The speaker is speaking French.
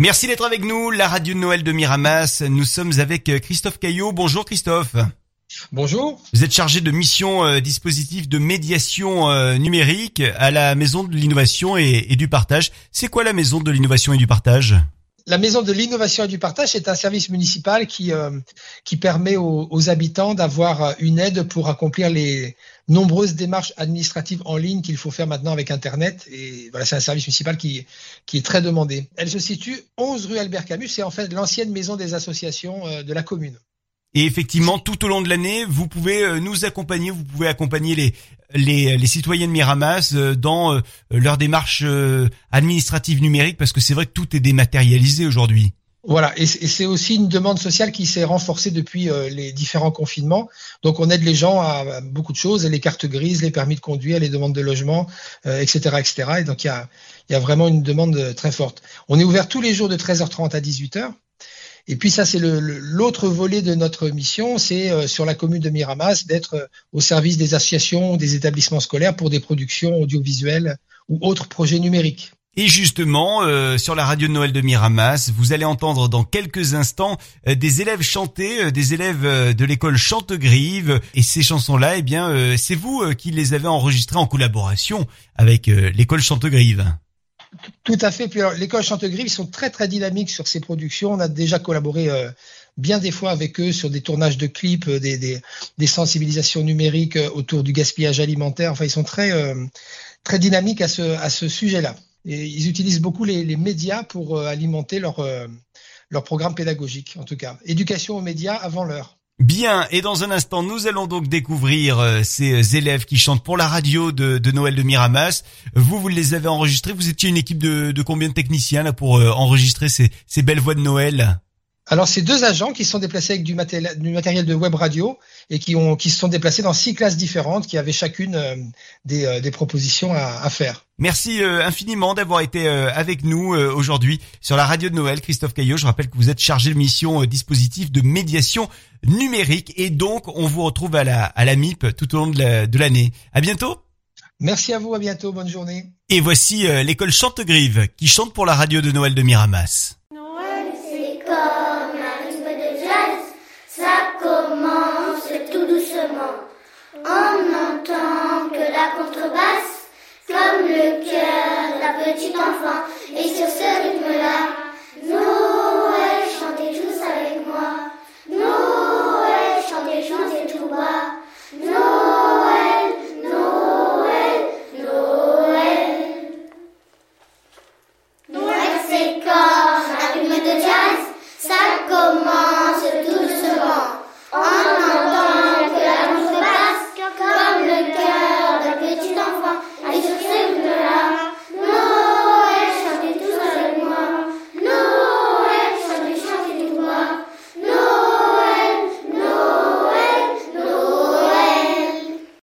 Merci d'être avec nous, la radio de Noël de Miramas. Nous sommes avec euh, Christophe Caillot. Bonjour Christophe. Bonjour. Vous êtes chargé de mission euh, dispositif de médiation euh, numérique à la Maison de l'innovation et, et du partage. C'est quoi la Maison de l'innovation et du partage? La Maison de l'innovation et du partage est un service municipal qui, euh, permet aux, aux habitants d'avoir euh, une aide pour accomplir les nombreuses démarches administratives en ligne qu'il faut faire maintenant avec Internet. Et voilà, c'est un service municipal qui, qui est très demandé. Elle se situe 11 rue Albert Camus. C'est en fait l'ancienne maison des associations euh, de la commune. Et effectivement, tout au long de l'année, vous pouvez euh, nous accompagner, vous pouvez accompagner les les, citoyens de Miramas euh, dans euh, leur démarche administrative numérique, parce que c'est vrai que tout est dématérialisé aujourd'hui. Voilà, et c'est aussi une demande sociale qui s'est renforcée depuis les différents confinements. Donc on aide les gens à, beaucoup de choses, les cartes grises, les permis de conduire, les demandes de logement, etc., etc. Et donc il y a, il y a vraiment une demande très forte. On est ouvert tous les jours de 13h30 à 18h. Et puis ça, c'est l'autre volet de notre mission, c'est euh, sur la commune de Miramas d'être euh, au service des associations, des établissements scolaires pour des productions audiovisuelles ou autres projets numériques. Et justement, euh, sur la radio de Noël de Miramas, vous allez entendre dans quelques instants des élèves chanter, des élèves de l'école Chantegrive. Et ces chansons-là, eh bien, c'est vous qui les avez enregistrées en collaboration avec l'école Chantegrive. Tout à fait. Puis l'école Chantegrive, ils sont très très dynamiques sur ces productions. On a déjà collaboré euh, bien des fois avec eux sur des tournages de clips, euh, des, sensibilisations numériques euh, autour du gaspillage alimentaire. Enfin, ils sont très très dynamiques à ce à ce sujet-là. Et ils utilisent beaucoup les, médias pour alimenter leur leur programme pédagogique, en tout cas. Éducation aux médias avant l'heure. Bien, et dans un instant, nous allons donc découvrir euh, ces euh, élèves qui chantent pour la radio de, Noël de Miramas. Vous, vous les avez enregistrés. Vous étiez une équipe de, combien de techniciens là pour euh, enregistrer ces belles voix de Noël? Alors, c'est deux agents qui se sont déplacés avec du matériel, du matériel de web radio et qui, ont, qui se sont déplacés dans six classes différentes qui avaient chacune euh, des, euh, des propositions à, à faire. Merci euh, infiniment d'avoir été avec nous aujourd'hui sur la radio de Noël. Christophe Caillot, je rappelle que vous êtes chargé de mission dispositif de médiation numérique et donc on vous retrouve à la, à la MIP tout au long de la- de l'année. à bientôt Merci à vous, à bientôt, bonne journée. Et voici l'école Chantegrive qui chante pour la radio de Noël de Miramas. La contrebasse, comme le cœur d'un petit enfant. Et sur ce rythme-là, Noël, chantez tous avec moi. Noël, chantez, chantez tout bas. Noël, Noël, Noël. Noël, c'est comme un rythme de jazz. Ça commence